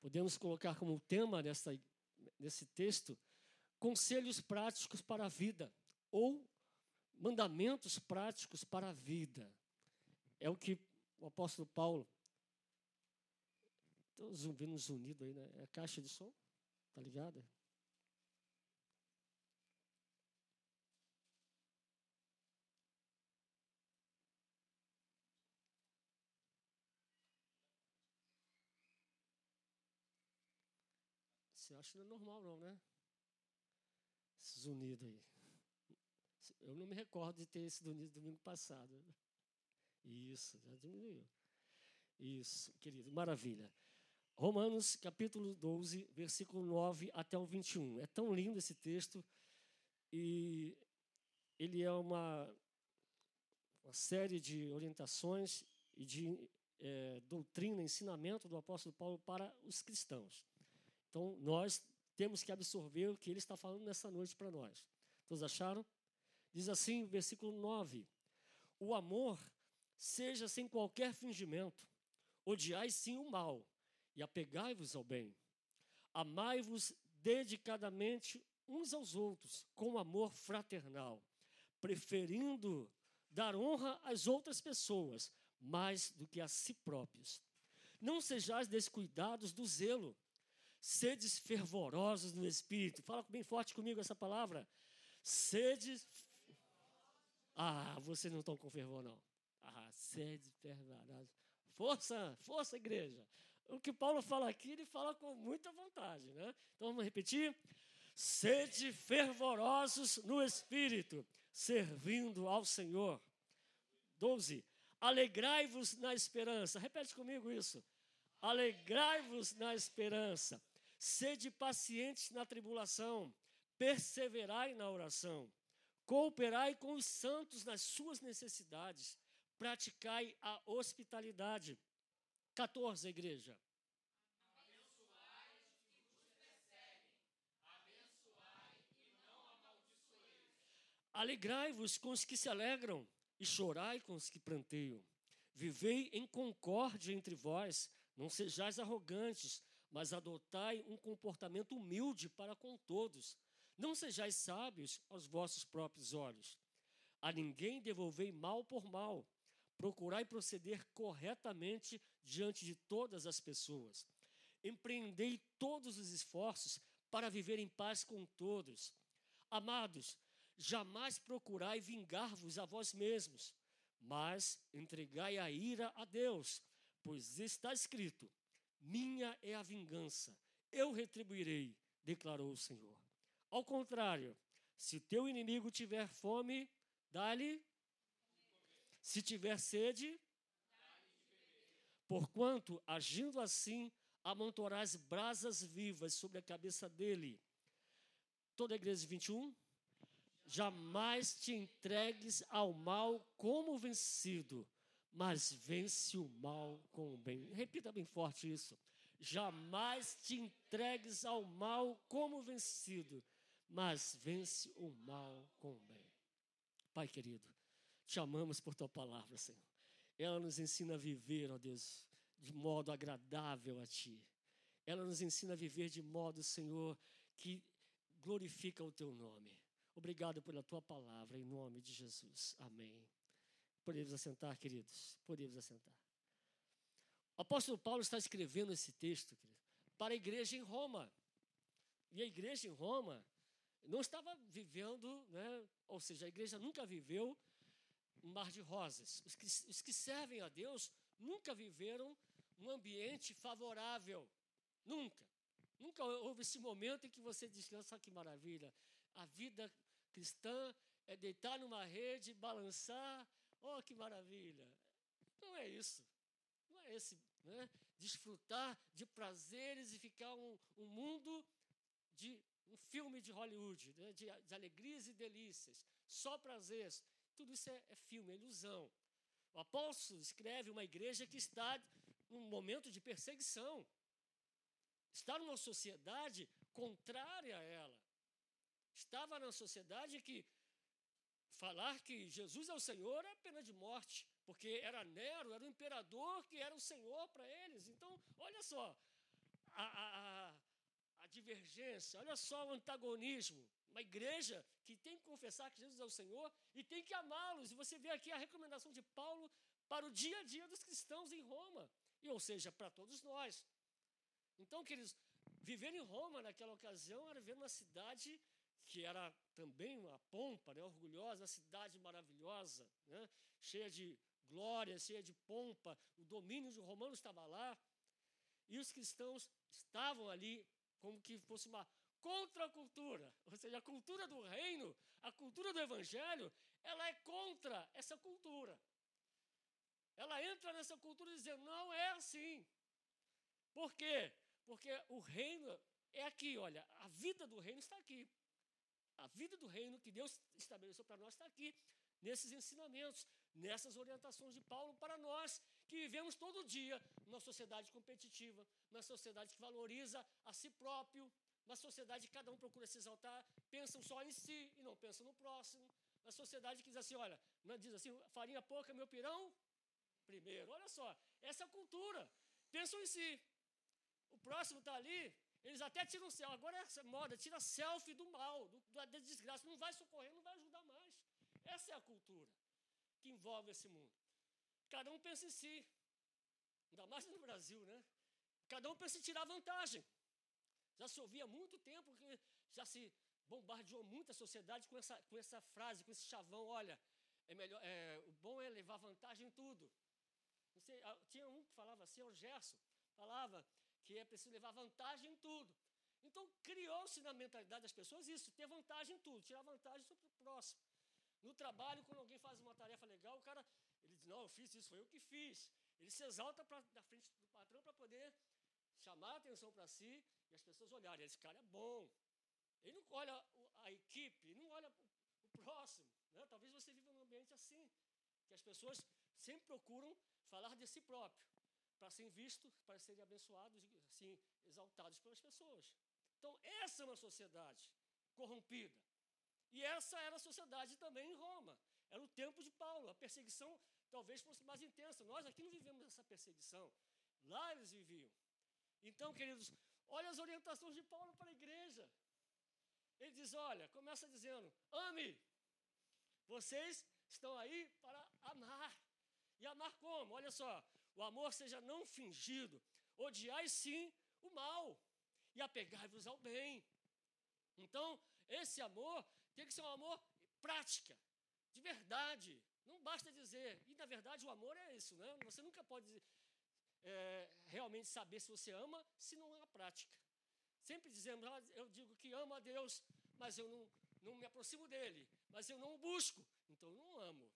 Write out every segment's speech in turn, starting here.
Podemos colocar como tema nessa, nesse texto conselhos práticos para a vida ou mandamentos práticos para a vida. É o que o apóstolo Paulo. Estou zumbindo zunido aí, né? É caixa de som? Tá ligada? Acha que não é normal, não, né? Esses unidos aí. Eu não me recordo de ter esse unido domingo passado. Isso, já diminuiu. Isso, querido, maravilha. Romanos capítulo 12, versículo 9 até o 21. É tão lindo esse texto e ele é uma, uma série de orientações e de é, doutrina, ensinamento do apóstolo Paulo para os cristãos. Então, nós temos que absorver o que ele está falando nessa noite para nós. Todos acharam? Diz assim, versículo 9: O amor seja sem qualquer fingimento, odiai sim o mal e apegai-vos ao bem. Amai-vos dedicadamente uns aos outros com amor fraternal, preferindo dar honra às outras pessoas mais do que a si próprios. Não sejais descuidados do zelo, sedes fervorosos no espírito. Fala bem forte comigo essa palavra. Sedes. Ah, vocês não estão com fervor, não. Ah, sedes fervorosos. Força, força, igreja. O que Paulo fala aqui, ele fala com muita vontade, né? Então vamos repetir. Sede fervorosos no espírito, servindo ao Senhor. 12. Alegrai-vos na esperança. Repete comigo isso. Alegrai-vos na esperança. Sede pacientes na tribulação. Perseverai na oração. Cooperai com os santos nas suas necessidades. Praticai a hospitalidade. 14, igreja. Alegrai-vos com os que se alegram e chorai com os que pranteiam. Vivei em concórdia entre vós, não sejais arrogantes, mas adotai um comportamento humilde para com todos. Não sejais sábios aos vossos próprios olhos. A ninguém devolvei mal por mal. Procurai proceder corretamente diante de todas as pessoas. Empreendei todos os esforços para viver em paz com todos. Amados, jamais procurai vingar-vos a vós mesmos, mas entregai a ira a Deus, pois está escrito: Minha é a vingança, eu retribuirei, declarou o Senhor. Ao contrário, se teu inimigo tiver fome, dá-lhe. Se tiver sede, porquanto, agindo assim, amontoarás brasas vivas sobre a cabeça dele. Toda a igreja 21. Jamais te entregues ao mal como vencido, mas vence o mal com o bem. Repita bem forte isso. Jamais te entregues ao mal como vencido, mas vence o mal com o bem. Pai querido, te amamos por tua palavra, Senhor. Ela nos ensina a viver, ó Deus, de modo agradável a ti. Ela nos ensina a viver de modo, Senhor, que glorifica o teu nome. Obrigado pela tua palavra, em nome de Jesus. Amém. Podemos assentar, queridos? Podemos assentar. O apóstolo Paulo está escrevendo esse texto querido, para a igreja em Roma. E a igreja em Roma não estava vivendo, né, ou seja, a igreja nunca viveu um mar de rosas. Os que, os que servem a Deus nunca viveram um ambiente favorável. Nunca. Nunca houve esse momento em que você nossa, que maravilha, a vida cristã é deitar numa rede, balançar, oh, que maravilha. Não é isso. Não é esse, né? Desfrutar de prazeres e ficar um, um mundo de um filme de Hollywood, né? de, de, alegrias e delícias, só prazeres. Tudo isso é, é filme, é ilusão. O apóstolo escreve uma igreja que está num momento de perseguição. Está numa sociedade contrária a ela. Estava na sociedade que falar que Jesus é o Senhor é pena de morte, porque era Nero, era o imperador que era o Senhor para eles. Então, olha só, a, a, a divergência, olha só o antagonismo. Uma igreja que tem que confessar que Jesus é o Senhor e tem que amá-los. E você vê aqui a recomendação de Paulo para o dia a dia dos cristãos em Roma, e ou seja, para todos nós. Então, queridos, viver em Roma naquela ocasião era viver numa cidade que era também uma pompa, né, orgulhosa, uma cidade maravilhosa, né, cheia de glória, cheia de pompa, o domínio dos romanos estava lá, e os cristãos estavam ali como que fosse uma contracultura, ou seja, a cultura do reino, a cultura do evangelho, ela é contra essa cultura. Ela entra nessa cultura dizendo, não é assim. Por quê? Porque o reino é aqui, olha, a vida do reino está aqui. A vida do reino que Deus estabeleceu para nós está aqui, nesses ensinamentos, nessas orientações de Paulo para nós, que vivemos todo dia numa sociedade competitiva, numa sociedade que valoriza a si próprio, uma sociedade que cada um procura se exaltar, pensam só em si e não pensam no próximo. Uma sociedade que diz assim, olha, não diz assim, farinha pouca, meu pirão primeiro. Olha só, essa cultura. Pensam em si. O próximo está ali, eles até tiram selfie. Agora é essa moda, tira selfie do mal, do, da desgraça. Não vai socorrer, não vai ajudar mais. Essa é a cultura que envolve esse mundo. Cada um pensa em si. Ainda mais no Brasil, né? Cada um pensa em tirar vantagem. Já se ouvia há muito tempo que já se bombardeou muito a sociedade com essa, com essa frase, com esse chavão, olha, é melhor, é, o bom é levar vantagem em tudo. Sei, tinha um que falava assim, o Gerson, falava que é preciso levar vantagem em tudo. Então criou-se na mentalidade das pessoas isso, ter vantagem em tudo, tirar vantagem sobre o próximo. No trabalho, quando alguém faz uma tarefa legal, o cara, ele diz, não, eu fiz isso, foi eu que fiz. Ele se exalta pra, na frente do patrão para poder chamar a atenção para si e as pessoas olharem, esse cara é bom. Ele não olha a equipe, não olha o próximo. Né? Talvez você viva num ambiente assim, que as pessoas sempre procuram falar de si próprio, para serem vistos, para serem abençoados e assim, exaltados pelas pessoas. Então, essa é uma sociedade corrompida. E essa era a sociedade também em Roma. Era o tempo de Paulo. A perseguição talvez fosse mais intensa. Nós aqui não vivemos essa perseguição. Lá eles viviam. Então, queridos, olha as orientações de Paulo para a igreja. Ele diz: olha, começa dizendo: ame. Vocês estão aí para amar. E amar como? Olha só, o amor seja não fingido, odiai sim o mal e apegai-vos ao bem. Então, esse amor tem que ser um amor prática, de verdade. Não basta dizer. E na verdade o amor é isso, né? Você nunca pode é, realmente saber se você ama se não há prática. Sempre dizemos, ah, eu digo que amo a Deus, mas eu não, não me aproximo dele, mas eu não o busco, então eu não amo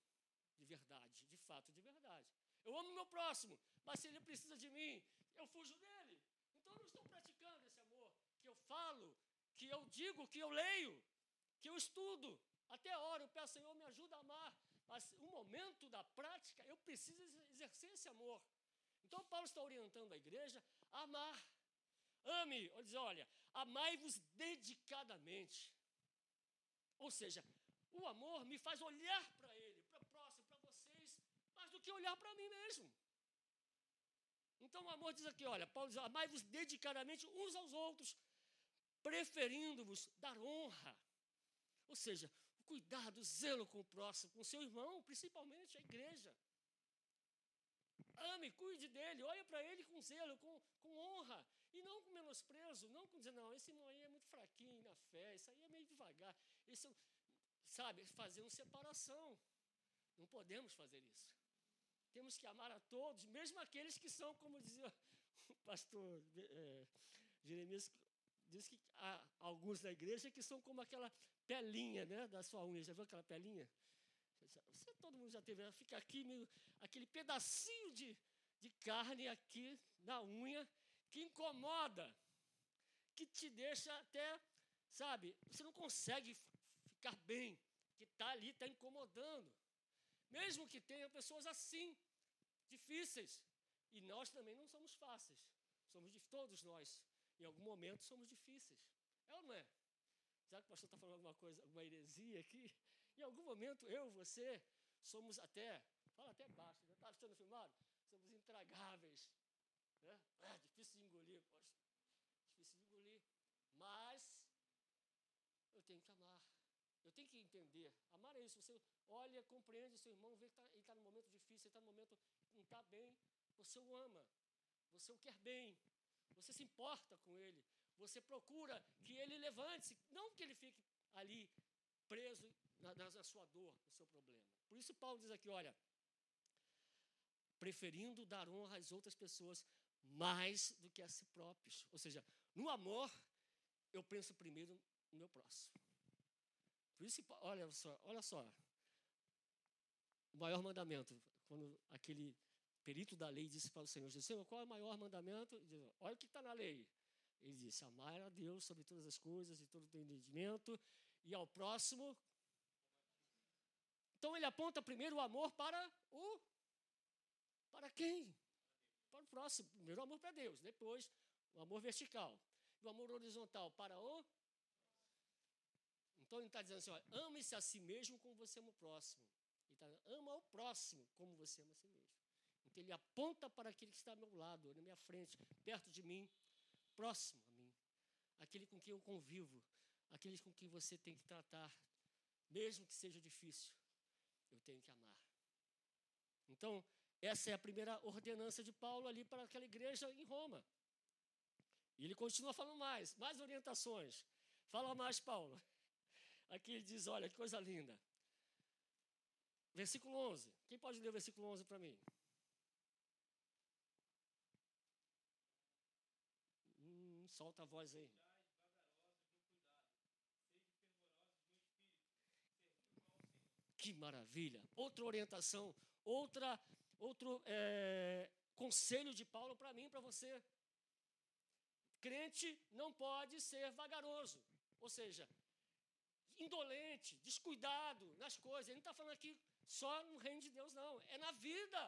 de verdade, de fato, de verdade. Eu amo meu próximo, mas se ele precisa de mim, eu fujo dele. Então eu não estou praticando esse amor que eu falo, que eu digo, que eu leio, que eu estudo. Até ora, eu peço, Senhor, me ajuda a amar. Mas o momento da prática, eu preciso exercer esse amor. Então Paulo está orientando a igreja a amar. Ame, ele diz, olha, amai-vos dedicadamente. Ou seja, o amor me faz olhar para ele, para o próximo, para vocês, mais do que olhar para mim mesmo. Então o amor diz aqui, olha, Paulo diz, amai-vos dedicadamente uns aos outros, preferindo-vos dar honra. Ou seja, o cuidado, o zelo com o próximo, com o seu irmão, principalmente a igreja. Ame, cuide dele, olhe para ele com zelo, com, com honra, e não com menosprezo, não com dizer, não, esse irmão aí é muito fraquinho na fé, isso aí é meio devagar. Esse, sabe, fazendo separação. Não podemos fazer isso. Temos que amar a todos, mesmo aqueles que são, como dizia o pastor é, Jeremias, diz que há alguns da igreja que são como aquela pelinha né, da sua unha. Já viu aquela pelinha? Você, todo mundo já teve, fica aqui, meio, aquele pedacinho de, de carne aqui na unha que incomoda, que te deixa até, sabe, você não consegue ficar bem, que está ali, está incomodando. Mesmo que tenha pessoas assim, difíceis. E nós também não somos fáceis. Somos de todos nós. Em algum momento somos difíceis. É ou não é? Já que o pastor está falando alguma coisa, alguma heresia aqui, em algum momento eu, você, somos até, fala até baixo, está né? sendo filmado? Somos intragáveis. Né? É difícil de engolir. Poxa. difícil de engolir. Mas eu tenho que amar. Tenho que entender. Amar é isso. Você olha, compreende seu irmão, vê que tá, ele está no momento difícil, ele está no momento que não está bem. Você o ama. Você o quer bem. Você se importa com ele. Você procura que ele levante-se. Não que ele fique ali preso na, na, na sua dor, no seu problema. Por isso Paulo diz aqui, olha, preferindo dar honra às outras pessoas mais do que a si próprios. Ou seja, no amor, eu penso primeiro no meu próximo. Por isso, olha só, olha só. O maior mandamento, quando aquele perito da lei disse para o Senhor Jesus, Senhor, qual é o maior mandamento? Ele diz, olha o que está na lei. Ele disse, amar a Deus sobre todas as coisas e todo o entendimento, e ao próximo. Então ele aponta primeiro o amor para o. Para quem? Para o próximo. Primeiro o amor para Deus, depois o amor vertical. E o amor horizontal para o então ele está dizendo assim: olha, ame-se a si mesmo como você ama o próximo. Ele tá, ama o próximo como você ama a si mesmo. Então ele aponta para aquele que está ao meu lado, na minha frente, perto de mim, próximo a mim. Aquele com quem eu convivo, aqueles com quem você tem que tratar, mesmo que seja difícil, eu tenho que amar. Então, essa é a primeira ordenança de Paulo ali para aquela igreja em Roma. E ele continua falando mais, mais orientações. Fala mais, Paulo. Aqui ele diz: olha, que coisa linda. Versículo 11. Quem pode ler o versículo 11 para mim? Hum, solta a voz aí. Que maravilha! Outra orientação, outra, outro é, conselho de Paulo para mim, para você. Crente não pode ser vagaroso, ou seja, indolente, descuidado nas coisas. Ele não está falando aqui só no reino de Deus, não. É na vida.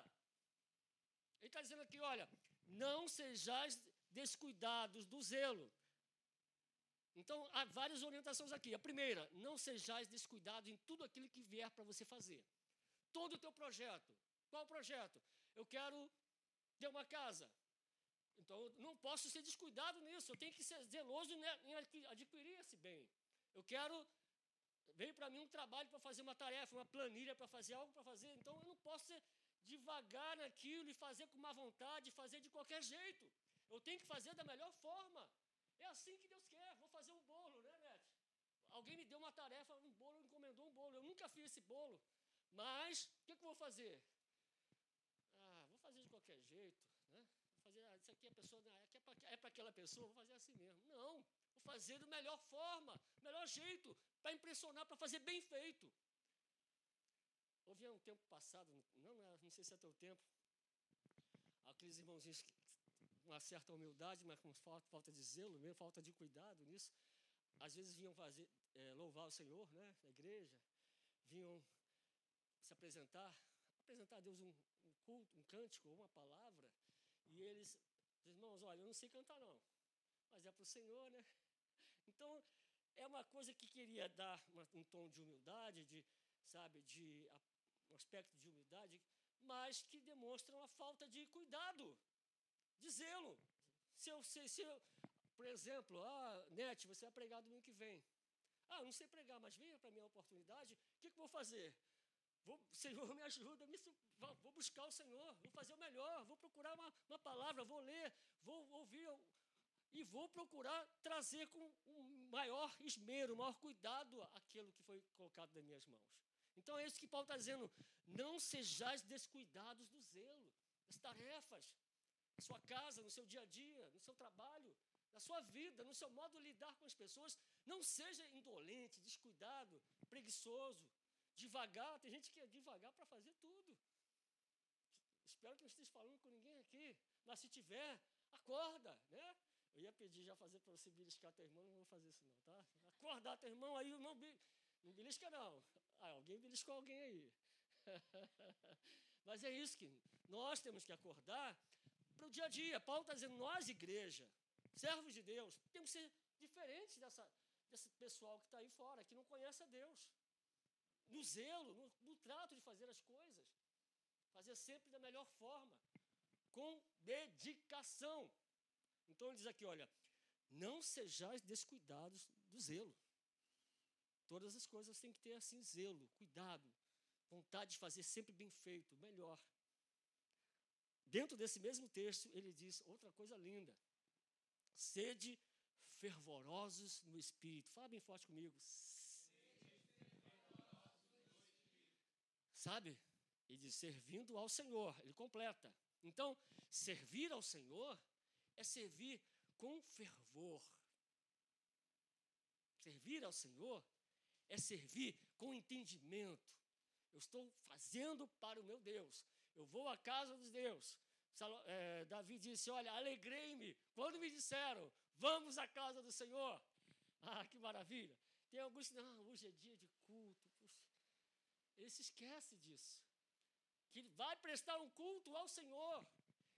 Ele está dizendo aqui: olha, não sejais descuidados do zelo. Então, há várias orientações aqui. A primeira, não sejais descuidados em tudo aquilo que vier para você fazer. Todo o teu projeto. Qual o projeto? Eu quero ter uma casa. Então, não posso ser descuidado nisso. Eu tenho que ser zeloso em adquirir esse bem. Eu quero veio para mim um trabalho para fazer uma tarefa, uma planilha para fazer algo para fazer. Então eu não posso ser devagar naquilo e fazer com má vontade, fazer de qualquer jeito. Eu tenho que fazer da melhor forma. É assim que Deus quer. Vou fazer um bolo, né, Nete? Alguém me deu uma tarefa, um bolo, encomendou um bolo. Eu nunca fiz esse bolo. Mas, o que, que eu vou fazer? Ah, vou fazer de qualquer jeito. Né? Vou fazer, ah, isso aqui é, pessoa, é para é aquela pessoa, vou fazer assim mesmo. Não, fazer da melhor forma, melhor jeito para impressionar, para fazer bem feito. Houve um tempo passado, não, não sei se é teu tempo, aqueles irmãozinhos com uma certa humildade, mas com falta, falta de zelo mesmo, falta de cuidado nisso, às vezes vinham fazer, é, louvar o Senhor, né, na igreja, vinham se apresentar, apresentar a Deus um, um culto, um cântico, uma palavra, e eles, irmãos, olha, eu não sei cantar não, mas é para o Senhor, né? Então, é uma coisa que queria dar uma, um tom de humildade, de, sabe, de um aspecto de humildade, mas que demonstra uma falta de cuidado, de zelo. Se eu, se, se eu, por exemplo, ah, Net, você vai pregar domingo que vem. Ah, não sei pregar, mas venha para a minha oportunidade, o que, que vou fazer? Vou, Senhor, me ajuda, me, vou buscar o Senhor, vou fazer o melhor, vou procurar uma, uma palavra, vou ler, vou ouvir e vou procurar trazer com um maior esmero, maior cuidado aquilo que foi colocado nas minhas mãos. Então é isso que Paulo está dizendo. Não sejais descuidados do zelo, das tarefas, na sua casa, no seu dia a dia, no seu trabalho, na sua vida, no seu modo de lidar com as pessoas. Não seja indolente, descuidado, preguiçoso, devagar. Tem gente que é devagar para fazer tudo. Espero que não esteja falando com ninguém aqui. Mas se tiver, acorda, né? Eu ia pedir já fazer para você beliscar teu irmão, não vou fazer isso não, tá? Acordar teu irmão aí, não, não belisca não. Ah, alguém beliscou alguém aí. Mas é isso que nós temos que acordar para o dia a dia. Paulo está dizendo, nós, igreja, servos de Deus, temos que ser diferentes dessa, desse pessoal que está aí fora, que não conhece a Deus. No zelo, no, no trato de fazer as coisas. Fazer sempre da melhor forma, com dedicação. Então ele diz aqui, olha, Não sejais descuidados do zelo. Todas as coisas têm que ter assim zelo, cuidado, vontade de fazer sempre bem feito, melhor. Dentro desse mesmo texto, ele diz outra coisa linda. Sede fervorosos no espírito. Fala bem forte comigo. Sabe? Ele diz servindo ao Senhor. Ele completa. Então, servir ao Senhor é servir com fervor. Servir ao Senhor é servir com entendimento. Eu estou fazendo para o meu Deus. Eu vou à casa dos Deus. É, Davi disse: Olha, alegrei-me quando me disseram, vamos à casa do Senhor. Ah, que maravilha. Tem alguns, não, hoje é dia de culto. Ele se esquece disso. Que vai prestar um culto ao Senhor.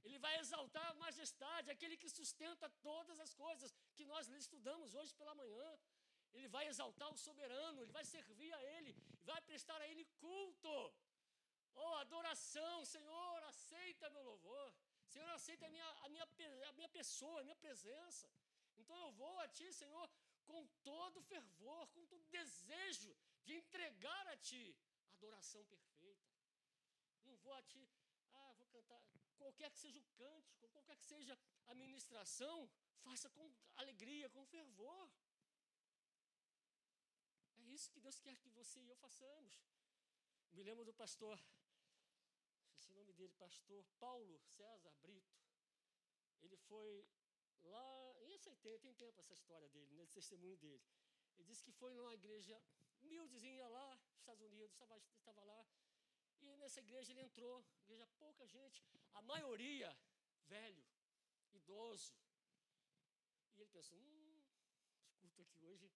Ele vai exaltar a majestade, aquele que sustenta todas as coisas que nós estudamos hoje pela manhã. Ele vai exaltar o soberano, ele vai servir a ele, vai prestar a ele culto. Oh, adoração, Senhor, aceita meu louvor. Senhor, aceita a minha, a minha, a minha pessoa, a minha presença. Então eu vou a Ti, Senhor, com todo fervor, com todo desejo de entregar a Ti adoração perfeita. Não vou a Ti, ah, vou cantar, qualquer que seja o cântico, qualquer que seja a ministração, faça com alegria, com fervor. É isso que Deus quer que você e eu façamos. Me lembro do pastor, esqueci o nome dele, pastor Paulo César Brito. Ele foi lá, e esse tem, tem tempo essa história dele, né, testemunho dele. Ele disse que foi numa igreja humildezinha lá, Estados Unidos, estava, estava lá, e nessa igreja ele entrou, igreja pouca gente, a maioria velho, idoso. E ele pensou, hum, escuto aqui hoje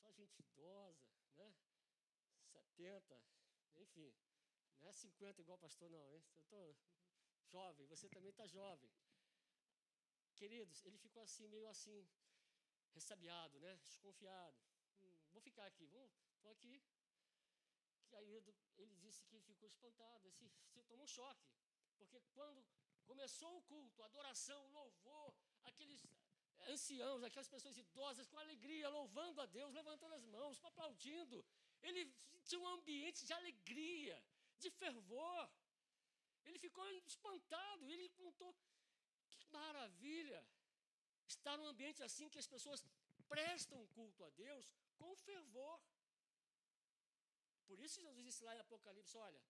só gente idosa, né? 70, enfim, não é 50 igual pastor, não, hein? Eu estou jovem, você também está jovem. Queridos, ele ficou assim, meio assim, ressabiado, né? Desconfiado. Hum, vou ficar aqui, vou, vou aqui. Aí ele disse que ficou espantado, assim, tomou um choque. Porque quando começou o culto, a adoração, o louvor, aqueles anciãos, aquelas pessoas idosas com alegria, louvando a Deus, levantando as mãos, aplaudindo. Ele tinha um ambiente de alegria, de fervor. Ele ficou espantado, ele contou que maravilha estar num ambiente assim que as pessoas prestam culto a Deus com fervor. Por isso Jesus disse lá em Apocalipse: olha,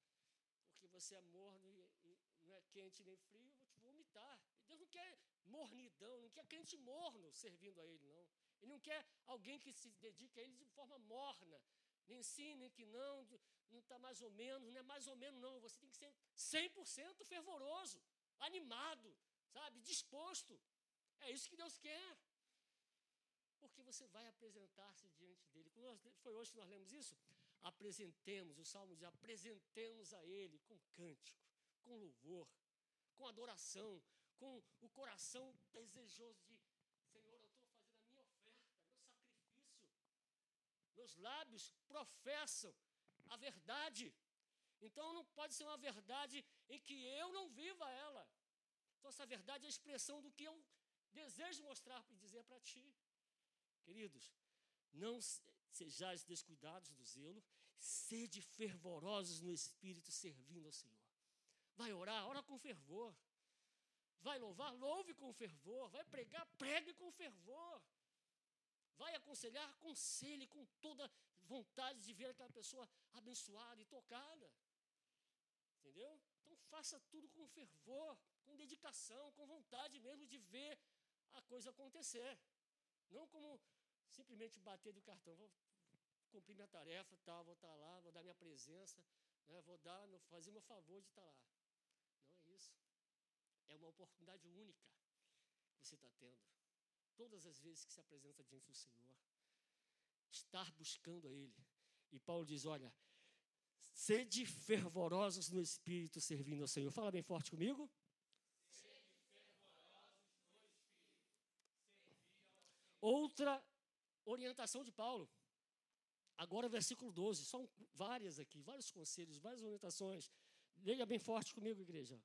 porque você é morno e, e não é quente nem frio, eu vou te vomitar. Deus não quer mornidão, não quer crente morno servindo a Ele, não. Ele não quer alguém que se dedique a Ele de forma morna, nem sim, nem que não, não está mais ou menos, não é mais ou menos, não. Você tem que ser 100% fervoroso, animado, sabe, disposto. É isso que Deus quer. Porque você vai apresentar-se diante dele. Foi hoje que nós lemos isso? Apresentemos, o Salmo diz, apresentemos a Ele com cântico, com louvor, com adoração, com o coração desejoso de, Senhor, eu estou fazendo a minha oferta, meu sacrifício. Meus lábios professam a verdade. Então não pode ser uma verdade em que eu não viva ela. Então essa verdade é a expressão do que eu desejo mostrar e dizer para ti. Queridos, não sejais descuidados do zelo, sede fervorosos no espírito servindo ao Senhor. Vai orar, ora com fervor. Vai louvar, louve com fervor. Vai pregar, pregue com fervor. Vai aconselhar, aconselhe com toda vontade de ver aquela pessoa abençoada e tocada. Entendeu? Então faça tudo com fervor, com dedicação, com vontade mesmo de ver a coisa acontecer. Não como simplesmente bater do cartão, vou cumprir minha tarefa, tal, vou estar lá, vou dar minha presença, né, vou dar, fazer meu favor de estar lá. Não é isso. É uma oportunidade única que você está tendo. Todas as vezes que se apresenta diante do Senhor, estar buscando a Ele. E Paulo diz: Olha, sede fervorosos no Espírito servindo ao Senhor. Fala bem forte comigo. Outra orientação de Paulo. Agora, versículo 12. São várias aqui, vários conselhos, várias orientações. Leia bem forte comigo, igreja.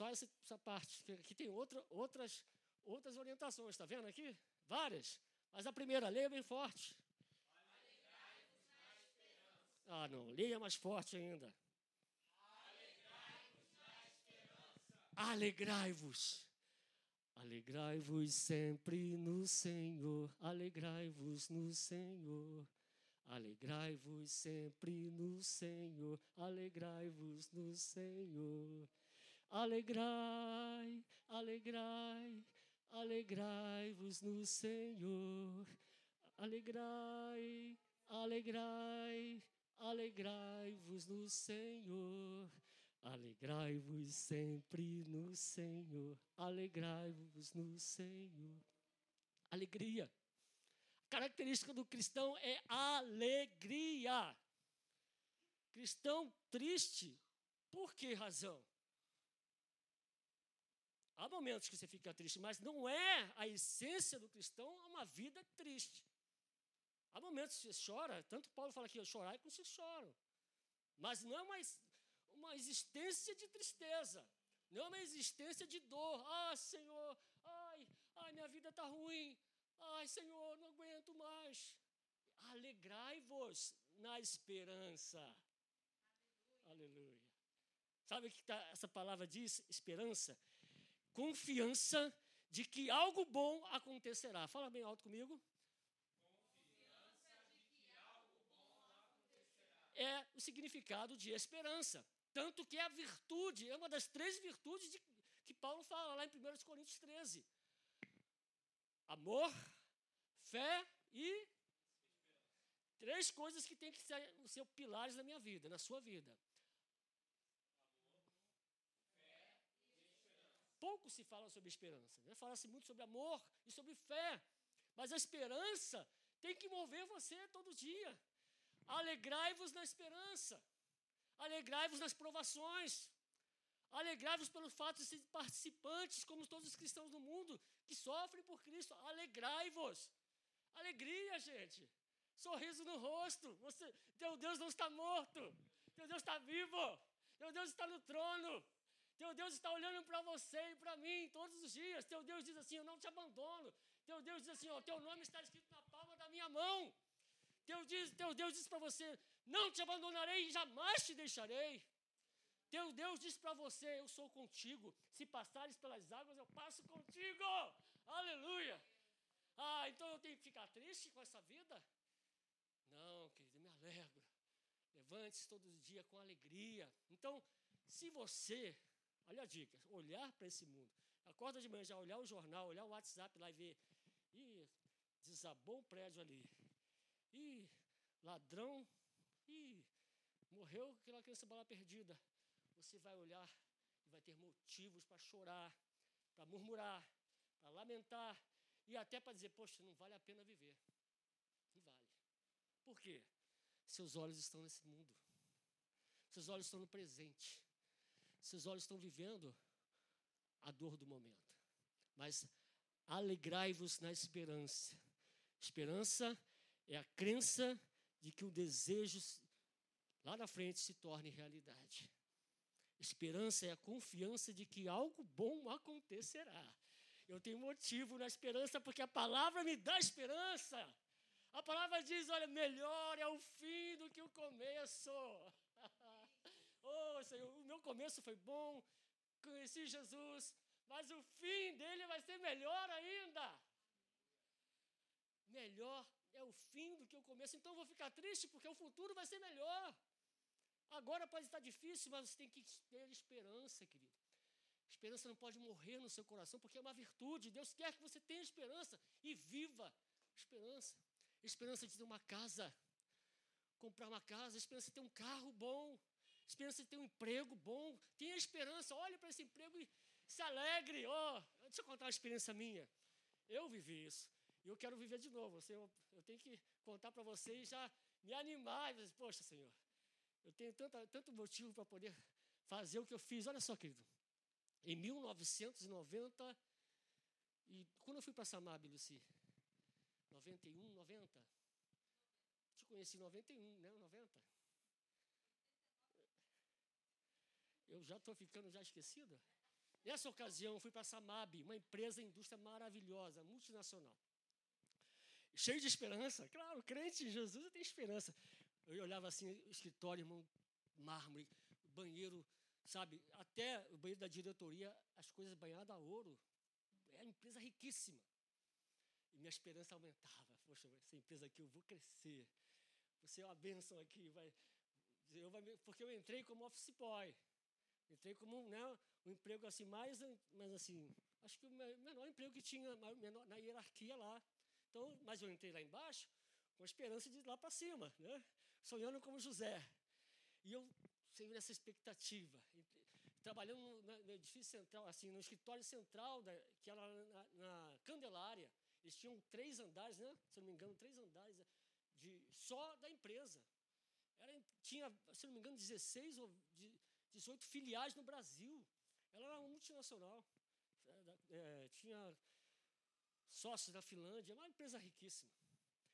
só essa, essa parte. Aqui tem outra, outras, outras orientações, está vendo aqui? Várias. Mas a primeira, leia bem forte. Ah, não, leia mais forte ainda. Alegrai-vos. Alegrai-vos sempre no Senhor. Alegrai-vos no Senhor. Alegrai-vos sempre no Senhor. Alegrai-vos no Senhor. Alegrai, alegrai, alegrai-vos no Senhor. Alegrai, alegrai, alegrai-vos no Senhor. Alegrai-vos sempre no Senhor. Alegrai-vos no Senhor. Alegria. A característica do cristão é alegria. Cristão triste, por que razão? Há momentos que você fica triste, mas não é a essência do cristão uma vida triste. Há momentos que você chora, tanto Paulo fala que chorar como vocês choram. Mas não é uma, uma existência de tristeza, não é uma existência de dor. Ah, Senhor, ai, ai, minha vida está ruim. Ai, Senhor, não aguento mais. Alegrai-vos na esperança. Aleluia. Aleluia. Sabe o que tá, essa palavra diz? Esperança confiança de que algo bom acontecerá. Fala bem alto comigo. É o significado de esperança. Tanto que é a virtude, é uma das três virtudes de, que Paulo fala lá em 1 Coríntios 13: amor, fé e. Três coisas que tem que ser, ser pilares na minha vida, na sua vida. pouco se fala sobre esperança. Né? Fala-se muito sobre amor e sobre fé. Mas a esperança tem que mover você todo dia. Alegrai-vos na esperança. Alegrai-vos nas provações. Alegrai-vos pelo fato de ser participantes, como todos os cristãos do mundo, que sofrem por Cristo. Alegrai-vos. Alegria, gente. Sorriso no rosto. Você, teu Deus não está morto. Teu Deus está vivo. Teu Deus está no trono. Teu Deus está olhando para você e para mim todos os dias. Teu Deus diz assim: Eu não te abandono. Teu Deus diz assim: ó, Teu nome está escrito na palma da minha mão. Teu, diz, teu Deus diz para você: Não te abandonarei e jamais te deixarei. Teu Deus diz para você: Eu sou contigo. Se passares pelas águas, eu passo contigo. Aleluia. Ah, então eu tenho que ficar triste com essa vida? Não, querido, me alegro. Levante-se todos os dias com alegria. Então, se você Olha a dica: olhar para esse mundo. Acorda de manhã já, olhar o jornal, olhar o WhatsApp lá e ver. Ih, desabou um prédio ali. Ih, ladrão. Ih, morreu aquela criança bala perdida. Você vai olhar e vai ter motivos para chorar, para murmurar, para lamentar e até para dizer: Poxa, não vale a pena viver. Não vale. Por quê? Seus olhos estão nesse mundo. Seus olhos estão no presente. Seus olhos estão vivendo a dor do momento. Mas alegrai-vos na esperança. Esperança é a crença de que o desejo lá na frente se torne realidade. Esperança é a confiança de que algo bom acontecerá. Eu tenho motivo na esperança porque a palavra me dá esperança. A palavra diz: olha, melhor é o fim do que o começo. Oh, Senhor, o meu começo foi bom, conheci Jesus, mas o fim dele vai ser melhor ainda. Melhor é o fim do que o começo. Então eu vou ficar triste porque o futuro vai ser melhor. Agora pode estar difícil, mas você tem que ter esperança, querido. Esperança não pode morrer no seu coração, porque é uma virtude. Deus quer que você tenha esperança e viva esperança. Esperança de ter uma casa, comprar uma casa, esperança de ter um carro bom, esperança de ter um emprego bom, tenha esperança, olhe para esse emprego e se alegre. Oh, deixa eu contar uma experiência minha. Eu vivi isso. E eu quero viver de novo. Eu, eu tenho que contar para vocês já me animar. Dizer, Poxa, Senhor, eu tenho tanta, tanto motivo para poder fazer o que eu fiz. Olha só, querido. Em 1990, e quando eu fui para Samab, Luci? 91, 90? Te conheci em 91, né? 90? Eu já estou ficando já esquecida? Nessa ocasião, fui para a Samab, uma empresa, indústria maravilhosa, multinacional. Cheio de esperança, claro, crente em Jesus tem esperança. Eu olhava assim, escritório, irmão, mármore, banheiro, sabe, até o banheiro da diretoria, as coisas banhadas a ouro. É uma empresa riquíssima. E minha esperança aumentava. Poxa, essa empresa aqui eu vou crescer. Você é uma bênção aqui. Vai, eu vai, porque eu entrei como office boy. Entrei como né, um emprego assim, mais, mas assim, acho que o menor emprego que tinha menor, na hierarquia lá. Então, mas eu entrei lá embaixo com a esperança de ir lá para cima, né? sonhando como José. E eu sempre nessa expectativa, trabalhando no, edifício central, assim, no escritório central, da, que era na, na, Candelária. Eles tinham três andares, né? se não me engano, três andares de, só da empresa. Era, tinha, se não me engano, 16 ou 18 filiais no Brasil. Ela era uma multinacional. É, tinha sócios da Finlândia, uma empresa riquíssima.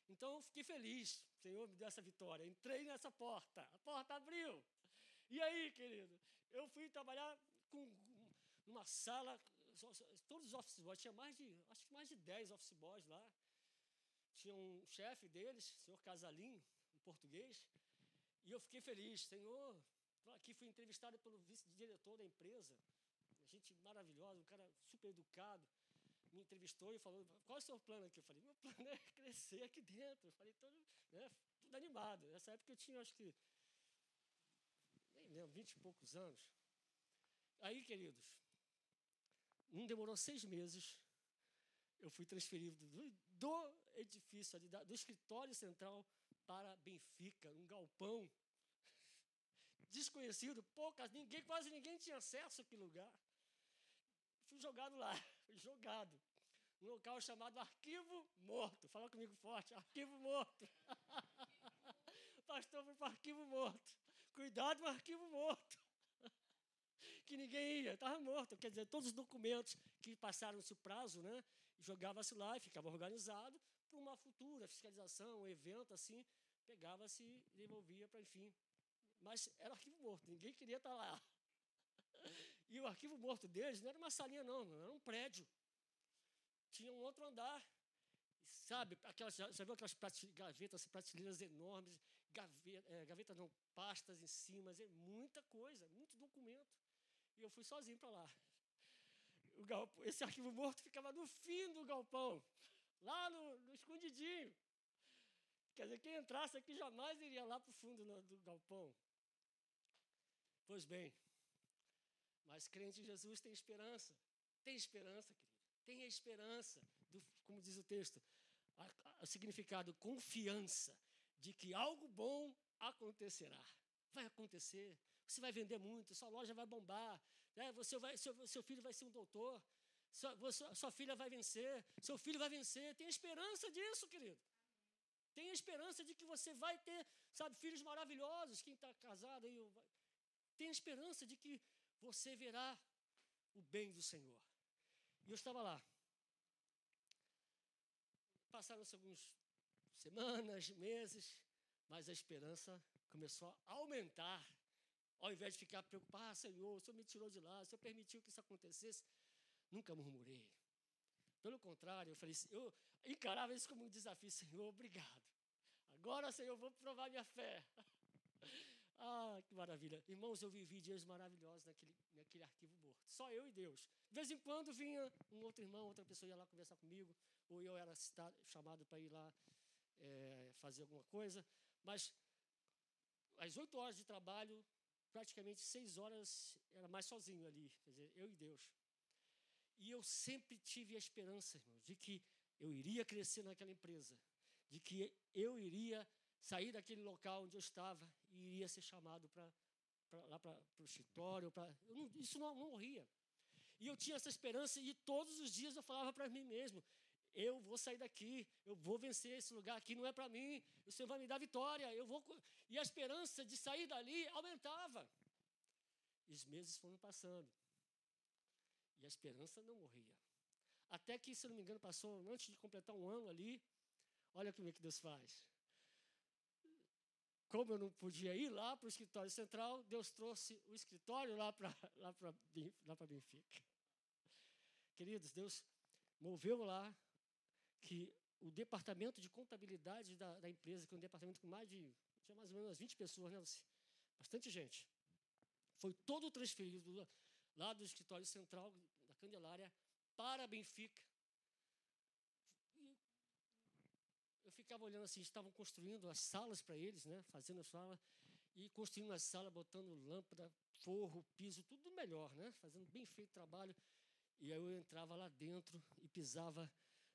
Então eu fiquei feliz, o Senhor me deu essa vitória. Entrei nessa porta, a porta abriu. E aí, querido, eu fui trabalhar com numa sala, todos os office boys, tinha mais de, acho que mais de 10 office boys lá. Tinha um chefe deles, o senhor Casalim, um português, e eu fiquei feliz, Senhor. Aqui fui entrevistado pelo vice-diretor da empresa, gente maravilhosa, um cara super educado me entrevistou e falou: Qual é o seu plano aqui? Eu falei: Meu plano é crescer aqui dentro. Eu falei: todo, né, tudo animado. Nessa época eu tinha, acho que, nem lembro, vinte e poucos anos. Aí, queridos, não demorou seis meses, eu fui transferido do, do edifício, ali, do escritório central para Benfica, um galpão desconhecido, poucas, ninguém, quase ninguém tinha acesso àquele lugar. Fui jogado lá, fui jogado. Um local chamado Arquivo Morto. Fala comigo forte, Arquivo Morto. Pastor foi para Arquivo Morto. Cuidado com Arquivo Morto. que ninguém ia, estava morto. Quer dizer, todos os documentos que passaram-se o prazo, né? Jogava-se lá e ficava organizado para uma futura fiscalização, um evento assim, pegava-se e devolvia para, enfim. Mas era arquivo morto, ninguém queria estar lá. E o arquivo morto deles não era uma salinha, não, era um prédio. Tinha um outro andar. Sabe, aquelas, já viu aquelas gavetas, prateleiras enormes, é, gaveta não, pastas em cima, é muita coisa, muito documento. E eu fui sozinho para lá. Galpão, esse arquivo morto ficava no fim do galpão, lá no, no escondidinho. Quer dizer, quem entrasse aqui jamais iria lá para o fundo no, do galpão. Pois bem, mas crente em Jesus tem esperança. Tem esperança, querido. Tem a esperança, do, como diz o texto, o significado confiança de que algo bom acontecerá. Vai acontecer. Você vai vender muito, sua loja vai bombar, né? você vai, seu, seu filho vai ser um doutor, sua, você, sua filha vai vencer, seu filho vai vencer. Tem esperança disso, querido. Tem esperança de que você vai ter, sabe, filhos maravilhosos. Quem está casado aí, tem esperança de que você verá o bem do Senhor. E eu estava lá. Passaram-se algumas semanas, meses, mas a esperança começou a aumentar. Ao invés de ficar preocupado, ah, Senhor, o Senhor me tirou de lá, o Senhor permitiu que isso acontecesse, nunca murmurei. Pelo contrário, eu falei, eu encarava isso como um desafio, Senhor, obrigado. Agora, Senhor, eu vou provar minha fé. Ah, que maravilha. Irmãos, eu vivi dias maravilhosos naquele, naquele arquivo morto. Só eu e Deus. De vez em quando vinha um outro irmão, outra pessoa ia lá conversar comigo, ou eu era citado, chamado para ir lá é, fazer alguma coisa. Mas às oito horas de trabalho, praticamente seis horas, era mais sozinho ali. Quer dizer, eu e Deus. E eu sempre tive a esperança, irmãos, de que eu iria crescer naquela empresa, de que eu iria sair daquele local onde eu estava iria ser chamado para lá para o escritório. Pra, não, isso não, não morria. E eu tinha essa esperança e todos os dias eu falava para mim mesmo, eu vou sair daqui, eu vou vencer esse lugar aqui, não é para mim, o Senhor vai me dar vitória, eu vou... E a esperança de sair dali aumentava. E os meses foram passando. E a esperança não morria. Até que, se não me engano, passou, antes de completar um ano ali, olha como é que Deus faz. Como eu não podia ir lá para o escritório central, Deus trouxe o escritório lá para lá lá Benfica. Queridos, Deus moveu lá que o departamento de contabilidade da, da empresa, que é um departamento com mais de, tinha mais ou menos 20 pessoas, né? bastante gente, foi todo transferido lá do escritório central da Candelária para Benfica. E eu ficava olhando assim, estavam construindo as salas para eles, né? fazendo a sala, e construindo a sala, botando lâmpada, forro, piso, tudo melhor, né? fazendo bem feito trabalho. E aí eu entrava lá dentro e pisava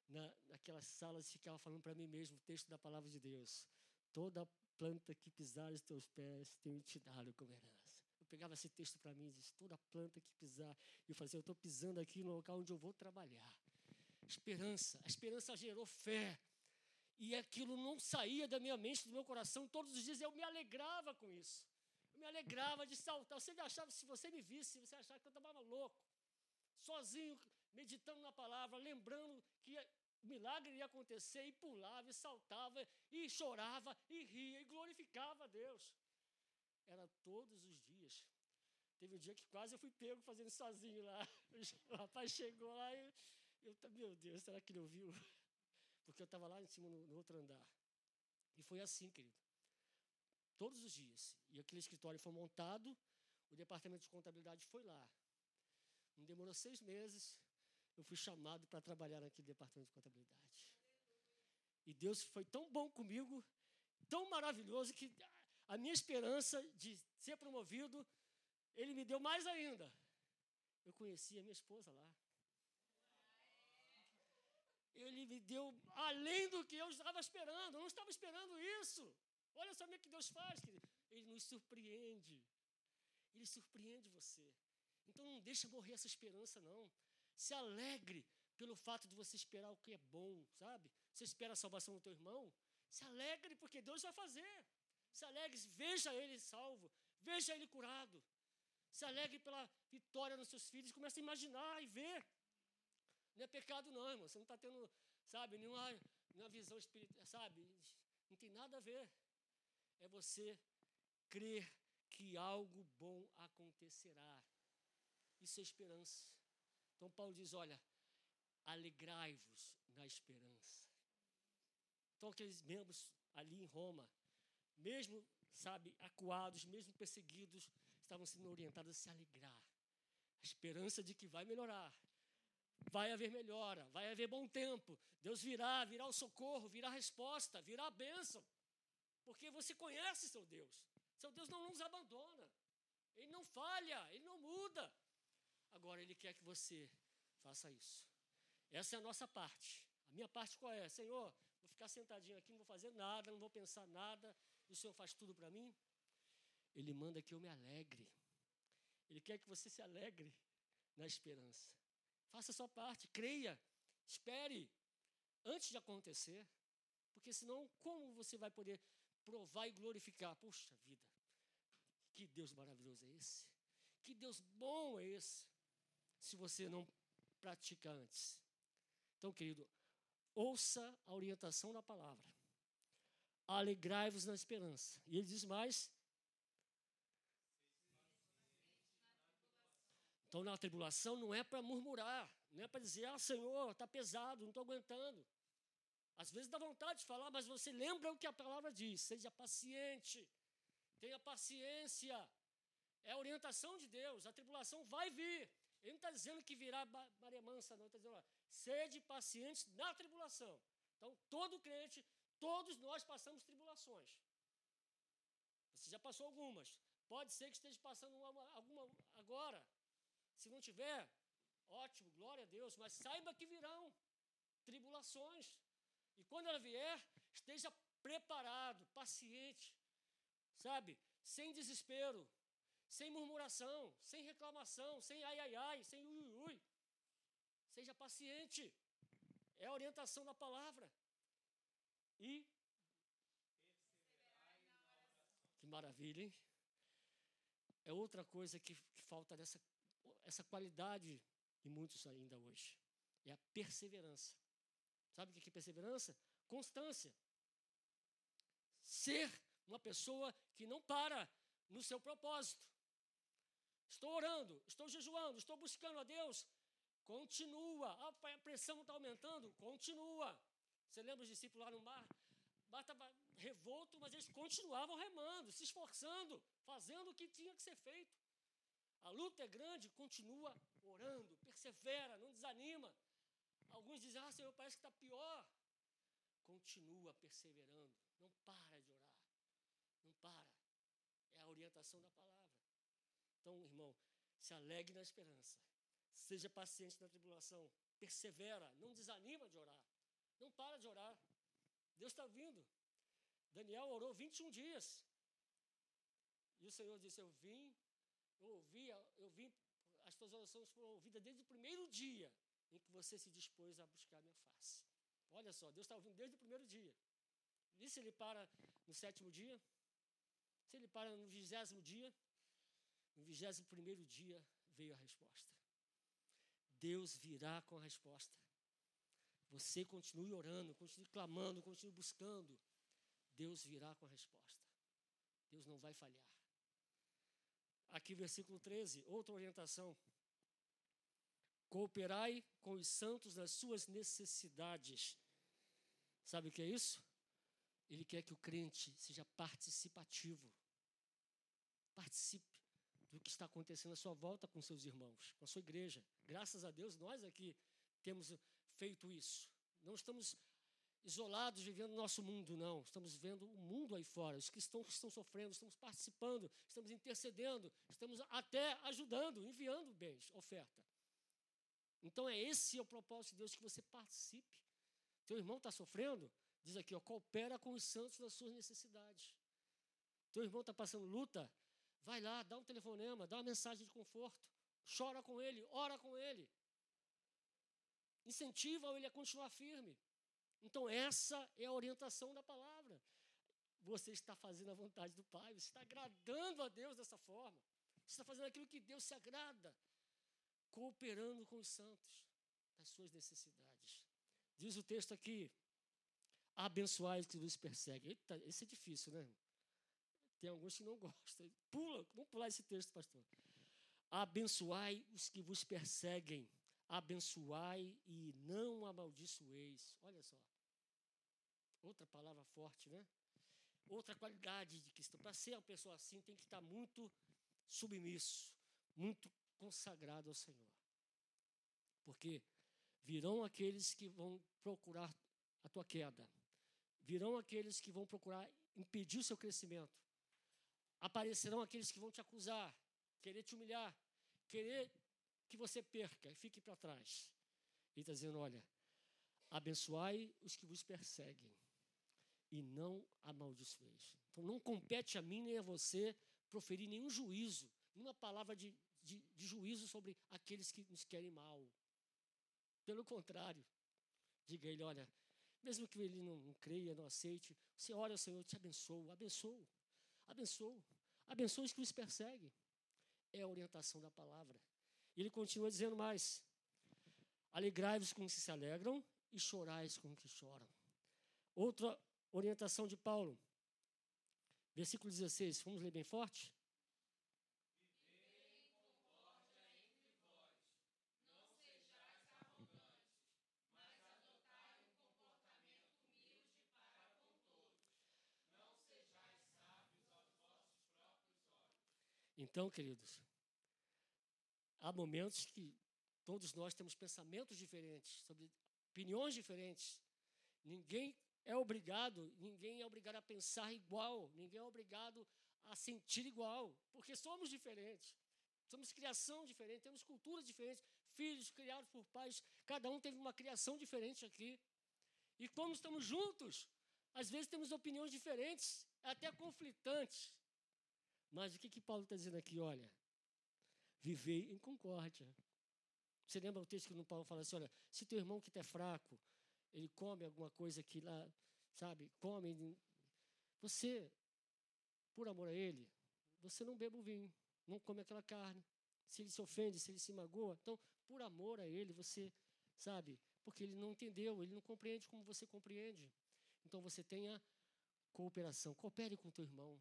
na, naquelas salas e ficava falando para mim mesmo o texto da palavra de Deus. Toda planta que pisar os teus pés tenho te dado como herança. Eu pegava esse texto para mim e disse, toda planta que pisar. E eu fazia, eu estou pisando aqui no local onde eu vou trabalhar. Esperança. A esperança gerou fé. E aquilo não saía da minha mente, do meu coração. Todos os dias eu me alegrava com isso. Eu me alegrava de saltar. Você achava, se você me visse, você achava que eu estava louco. Sozinho, meditando na palavra, lembrando que o milagre ia acontecer, e pulava, e saltava, e chorava, e ria, e glorificava a Deus. Era todos os dias. Teve um dia que quase eu fui pego fazendo sozinho lá. O rapaz chegou lá e eu, meu Deus, será que ele ouviu? Porque eu estava lá em cima no, no outro andar. E foi assim, querido. Todos os dias. E aquele escritório foi montado, o departamento de contabilidade foi lá. Não demorou seis meses, eu fui chamado para trabalhar naquele departamento de contabilidade. E Deus foi tão bom comigo, tão maravilhoso, que a minha esperança de ser promovido, Ele me deu mais ainda. Eu conheci a minha esposa lá. Ele me deu além do que eu estava esperando. Eu não estava esperando isso. Olha só o que Deus faz, querido. Ele nos surpreende. Ele surpreende você. Então não deixa morrer essa esperança, não. Se alegre pelo fato de você esperar o que é bom, sabe? Você espera a salvação do teu irmão, se alegre porque Deus vai fazer. Se alegre, veja ele salvo, veja ele curado. Se alegre pela vitória nos seus filhos, comece a imaginar e ver. Não é pecado não, irmão. Você não está tendo, sabe, nenhuma, nenhuma visão espiritual, sabe? Não tem nada a ver. É você crer que algo bom acontecerá. Isso é esperança. Então Paulo diz: olha, alegrai-vos na esperança. Então aqueles membros ali em Roma, mesmo, sabe, acuados, mesmo perseguidos, estavam sendo orientados a se alegrar. A esperança de que vai melhorar. Vai haver melhora, vai haver bom tempo. Deus virá, virá o socorro, virá a resposta, virá a bênção. Porque você conhece seu Deus. Seu Deus não nos abandona. Ele não falha, ele não muda. Agora, Ele quer que você faça isso. Essa é a nossa parte. A minha parte qual é? Senhor, vou ficar sentadinho aqui, não vou fazer nada, não vou pensar nada, e o Senhor faz tudo para mim? Ele manda que eu me alegre. Ele quer que você se alegre na esperança. Faça a sua parte, creia, espere antes de acontecer, porque senão como você vai poder provar e glorificar? Poxa vida, que Deus maravilhoso é esse? Que Deus bom é esse? se você não pratica antes. Então, querido, ouça a orientação da palavra. Alegrai-vos na esperança. E ele diz mais. Então, na tribulação não é para murmurar, não é para dizer, ah, Senhor, está pesado, não estou aguentando. Às vezes dá vontade de falar, mas você lembra o que a palavra diz: seja paciente, tenha paciência. É a orientação de Deus, a tribulação vai vir. Ele não está dizendo que virá Maria Mansa, não. Está dizendo, ó, sede pacientes na tribulação. Então, todo crente, todos nós passamos tribulações. Você já passou algumas. Pode ser que esteja passando uma, alguma agora. Se não tiver, ótimo, glória a Deus. Mas saiba que virão tribulações. E quando ela vier, esteja preparado, paciente, sabe? Sem desespero, sem murmuração, sem reclamação, sem ai ai ai, sem ui ui. Seja paciente. É a orientação da palavra. E que maravilha, hein? É outra coisa que, que falta dessa essa qualidade em muitos ainda hoje. É a perseverança. Sabe o que é perseverança? Constância. Ser uma pessoa que não para no seu propósito. Estou orando, estou jejuando, estou buscando a Deus. Continua. A pressão está aumentando? Continua. Você lembra os discípulos lá no mar? O mar estava revolto, mas eles continuavam remando, se esforçando, fazendo o que tinha que ser feito. A luta é grande, continua orando, persevera, não desanima. Alguns dizem, ah, Senhor, parece que está pior. Continua perseverando, não para de orar, não para. É a orientação da palavra. Então, irmão, se alegre na esperança, seja paciente na tribulação, persevera, não desanima de orar, não para de orar. Deus está vindo. Daniel orou 21 dias. E o Senhor disse: Eu vim, eu ouvi, eu vim, as tuas orações foram ouvidas desde o primeiro dia em que você se dispôs a buscar a minha face. Olha só, Deus está ouvindo desde o primeiro dia. E se ele para no sétimo dia? Se ele para no vigésimo dia? No vigésimo primeiro dia veio a resposta. Deus virá com a resposta. Você continue orando, continue clamando, continue buscando. Deus virá com a resposta. Deus não vai falhar. Aqui, versículo 13, outra orientação. Cooperai com os santos nas suas necessidades. Sabe o que é isso? Ele quer que o crente seja participativo. Participe do que está acontecendo à sua volta com seus irmãos, com a sua igreja. Graças a Deus, nós aqui temos feito isso. Não estamos isolados vivendo o nosso mundo, não. Estamos vendo o mundo aí fora, os cristãos que estão sofrendo, estamos participando, estamos intercedendo, estamos até ajudando, enviando bens, oferta. Então é esse o propósito de Deus, que você participe. Teu irmão está sofrendo? Diz aqui, ó, coopera com os santos nas suas necessidades. Teu irmão está passando luta? Vai lá, dá um telefonema, dá uma mensagem de conforto. Chora com ele, ora com ele. Incentiva ele a continuar firme. Então, essa é a orientação da palavra. Você está fazendo a vontade do Pai, você está agradando a Deus dessa forma. Você está fazendo aquilo que Deus se agrada cooperando com os santos nas suas necessidades. Diz o texto aqui: abençoai os que vos perseguem. Eita, esse é difícil, né? Tem alguns que não gostam. Pula, vamos pular esse texto, pastor. Abençoai os que vos perseguem. Abençoai e não amaldiçoeis. Olha só. Outra palavra forte, né? Outra qualidade de cristão. Para ser uma pessoa assim, tem que estar muito submisso, muito consagrado ao Senhor. Porque virão aqueles que vão procurar a tua queda, virão aqueles que vão procurar impedir o seu crescimento, aparecerão aqueles que vão te acusar, querer te humilhar, querer que você perca e fique para trás. Ele está dizendo: olha, abençoai os que vos perseguem e não amaldiçoeis. Então não compete a mim nem a você proferir nenhum juízo, nenhuma palavra de de, de juízo sobre aqueles que nos querem mal. Pelo contrário, diga ele: olha, mesmo que ele não, creia, não aceite, você ao Senhor, eu te abençoo, abençoo, abençoo, abençoe os que os perseguem. É a orientação da palavra. E ele continua dizendo mais: alegrai-vos com os que se alegram e chorais com os que choram. Outra orientação de Paulo, versículo 16, vamos ler bem forte? Então, queridos, há momentos que todos nós temos pensamentos diferentes, sobre opiniões diferentes. Ninguém é obrigado, ninguém é obrigado a pensar igual, ninguém é obrigado a sentir igual, porque somos diferentes. Somos criação diferente, temos culturas diferentes, filhos criados por pais, cada um teve uma criação diferente aqui. E quando estamos juntos, às vezes temos opiniões diferentes, até conflitantes. Mas o que, que Paulo está dizendo aqui? Olha, viver em concórdia. Você lembra o texto que o Paulo fala assim: olha, se teu irmão que está fraco, ele come alguma coisa que lá, sabe, come. Você, por amor a ele, você não bebe o vinho, não come aquela carne. Se ele se ofende, se ele se magoa, então, por amor a ele, você, sabe, porque ele não entendeu, ele não compreende como você compreende. Então você tenha cooperação, coopere com teu irmão,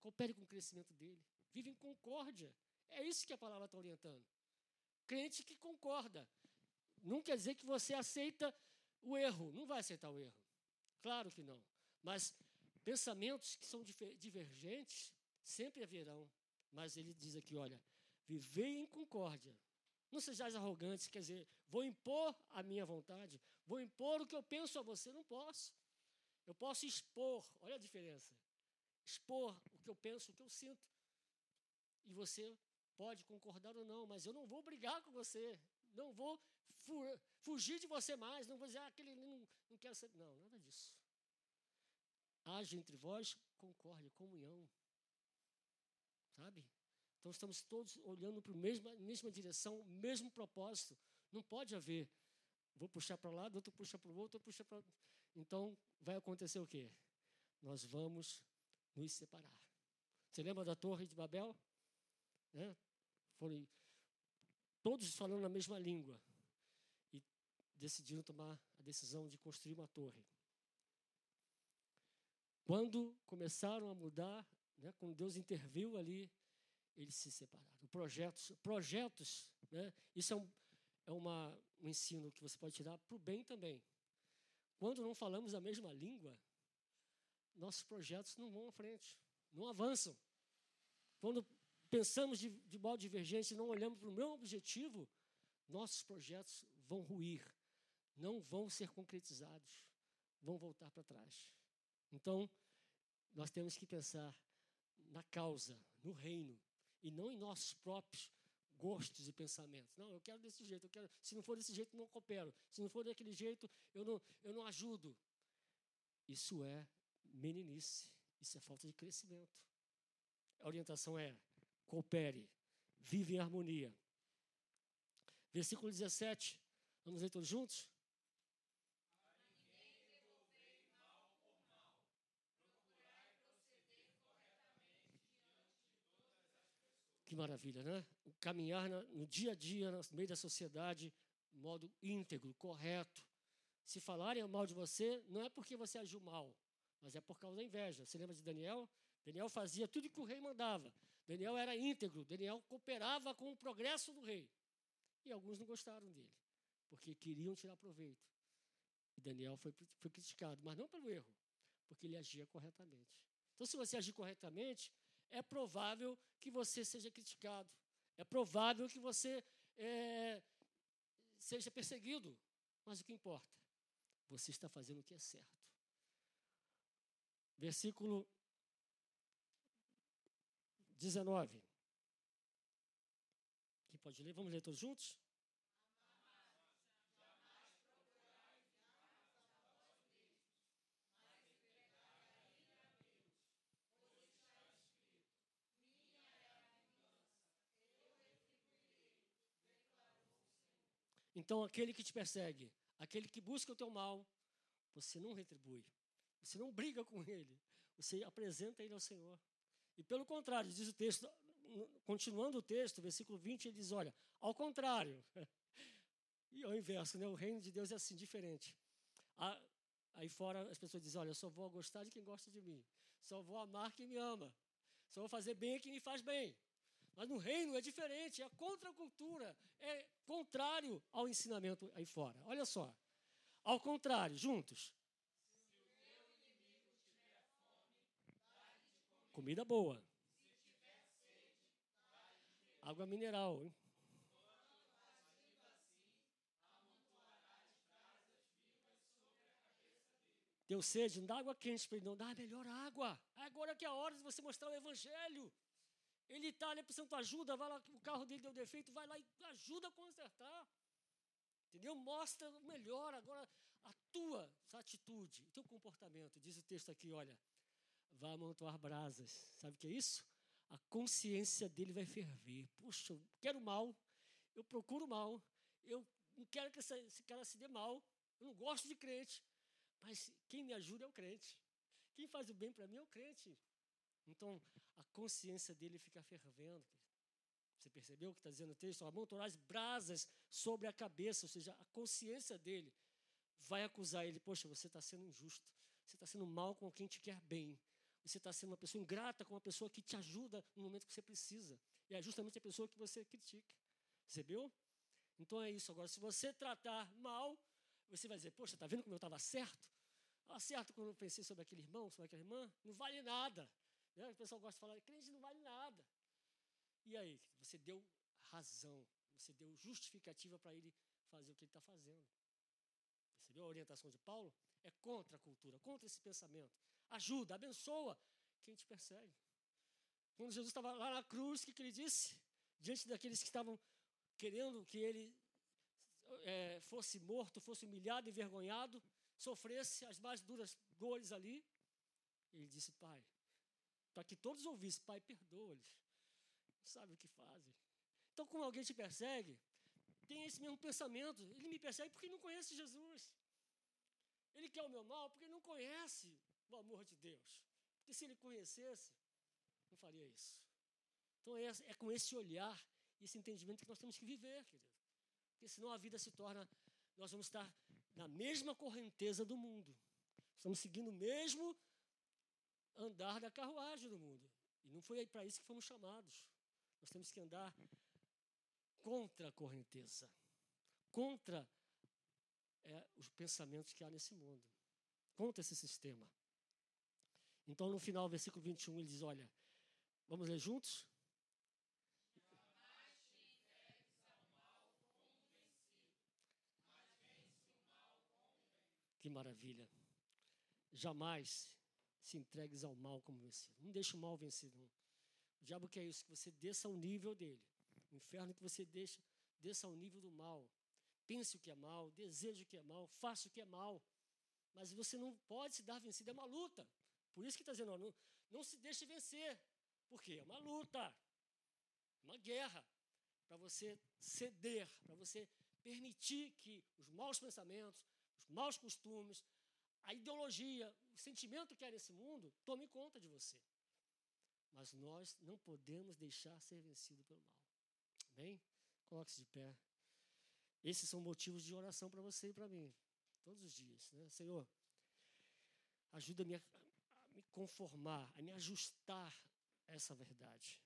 coopere com o crescimento dele. Vive em concórdia. É isso que a palavra está orientando. Crente que concorda. não quer dizer que você aceita o erro. Não vai aceitar o erro. Claro que não. Mas pensamentos que são divergentes sempre haverão. Mas ele diz aqui: olha, viver em concórdia. Não sejais arrogantes, quer dizer, vou impor a minha vontade, vou impor o que eu penso a você. Não posso. Eu posso expor, olha a diferença. Expor o que eu penso, o que eu sinto. E você pode concordar ou não, mas eu não vou brigar com você. Não vou fugir de você mais. Não vou dizer, ah, aquele não, não quero ser. Não, nada disso. Haja entre vós concórdia, comunhão. Sabe? Então estamos todos olhando para a mesma, mesma direção, mesmo propósito. Não pode haver. Vou puxar para lá, outro puxa para o outro, puxa para. Então vai acontecer o quê? Nós vamos nos separar. Você lembra da Torre de Babel? Né? Foram todos falando a mesma língua e decidiram tomar a decisão de construir uma torre. Quando começaram a mudar, né, quando Deus interviu ali, eles se separaram. Projetos, projetos, né, isso é, um, é uma, um ensino que você pode tirar para o bem também. Quando não falamos a mesma língua, nossos projetos não vão à frente, não avançam. Quando pensamos de, de modo divergente e não olhamos para o meu objetivo, nossos projetos vão ruir, não vão ser concretizados, vão voltar para trás. Então, nós temos que pensar na causa, no reino, e não em nossos próprios gostos e pensamentos. Não, eu quero desse jeito, eu quero, se não for desse jeito, não coopero. Se não for daquele jeito, eu não, eu não ajudo. Isso é meninice, isso é falta de crescimento. A orientação é coopere, vive em harmonia. Versículo 17, vamos ler todos juntos? Que maravilha, né? O caminhar no dia a dia, no meio da sociedade, modo íntegro, correto. Se falarem mal de você, não é porque você agiu mal, mas é por causa da inveja. Você lembra de Daniel? Daniel fazia tudo que o rei mandava. Daniel era íntegro, Daniel cooperava com o progresso do rei. E alguns não gostaram dele, porque queriam tirar proveito. E Daniel foi, foi criticado, mas não pelo erro, porque ele agia corretamente. Então, se você agir corretamente, é provável que você seja criticado. É provável que você é, seja perseguido. Mas o que importa? Você está fazendo o que é certo. Versículo 19. Quem pode ler? Vamos ler todos juntos? Então, aquele que te persegue, aquele que busca o teu mal, você não retribui. Você não briga com ele. Você apresenta ele ao Senhor. E pelo contrário, diz o texto, continuando o texto, versículo 20, ele diz: olha, ao contrário. E ao inverso, né? o reino de Deus é assim, diferente. Aí fora as pessoas dizem: olha, eu só vou gostar de quem gosta de mim, só vou amar quem me ama, só vou fazer bem a quem me faz bem. Mas no reino é diferente, é contra a cultura, é contrário ao ensinamento aí fora. Olha só. Ao contrário, juntos. Comida boa. Água mineral. Hein? Deu sede, não dá água quente para ele, não dá a melhor água. Agora que é a hora de você mostrar o evangelho. Ele está ali precisando de ajuda, vai lá, o carro dele deu defeito, vai lá e ajuda a consertar. Entendeu? Mostra o melhor agora a tua atitude, o teu comportamento. Diz o texto aqui, olha, vai amontoar brasas. Sabe o que é isso? A consciência dele vai ferver. Puxa, eu quero mal, eu procuro mal, eu não quero que esse cara se dê mal, eu não gosto de crente, mas quem me ajuda é o crente. Quem faz o bem para mim é o crente. Então, a consciência dele fica fervendo. Você percebeu o que está dizendo o texto? Amontoar as brasas sobre a cabeça, ou seja, a consciência dele vai acusar ele. Poxa, você está sendo injusto. Você está sendo mal com quem te quer bem. Você está sendo uma pessoa ingrata com uma pessoa que te ajuda no momento que você precisa. E é justamente a pessoa que você critica. Percebeu? Então é isso. Agora, se você tratar mal, você vai dizer, poxa, está vendo como eu estava certo? Estava certo quando eu pensei sobre aquele irmão, sobre aquela irmã? Não vale nada. Né? O pessoal gosta de falar, crente não vale nada. E aí, você deu razão, você deu justificativa para ele fazer o que ele está fazendo. Percebeu a orientação de Paulo? É contra a cultura, contra esse pensamento. Ajuda, abençoa quem te persegue. Quando Jesus estava lá na cruz, o que, que ele disse? Diante daqueles que estavam querendo que ele é, fosse morto, fosse humilhado, envergonhado, sofresse as mais duras dores ali, ele disse: Pai, para que todos ouvissem, Pai, perdoa-lhes. Não sabe o que fazem. Então, quando alguém te persegue, tem esse mesmo pensamento. Ele me persegue porque não conhece Jesus. Ele quer o meu mal porque não conhece o amor de Deus. Porque se ele conhecesse, não faria isso. Então é, é com esse olhar e esse entendimento que nós temos que viver, querido. Porque senão a vida se torna. Nós vamos estar na mesma correnteza do mundo. Estamos seguindo o mesmo andar da carruagem do mundo. E não foi para isso que fomos chamados. Nós temos que andar contra a correnteza, contra é, os pensamentos que há nesse mundo, contra esse sistema. Então, no final, versículo 21, ele diz: Olha, vamos ler juntos? Que maravilha. Jamais se entregues ao mal como vencido. Não deixe o mal vencido. Não. O diabo quer isso, que você desça ao nível dele. O inferno que você deixa, desça ao nível do mal. Pense o que é mal, deseje o que é mal, faça o que é mal. Mas você não pode se dar vencido, é uma luta. Por isso que está dizendo, ó, não, não se deixe vencer. Por quê? É uma luta, uma guerra. Para você ceder, para você permitir que os maus pensamentos, os maus costumes, a ideologia, o sentimento que há nesse mundo tome conta de você. Mas nós não podemos deixar ser vencido pelo mal. Amém? Coloque-se de pé. Esses são motivos de oração para você e para mim, todos os dias. Né? Senhor, ajuda-me a me conformar, a me ajustar a essa verdade.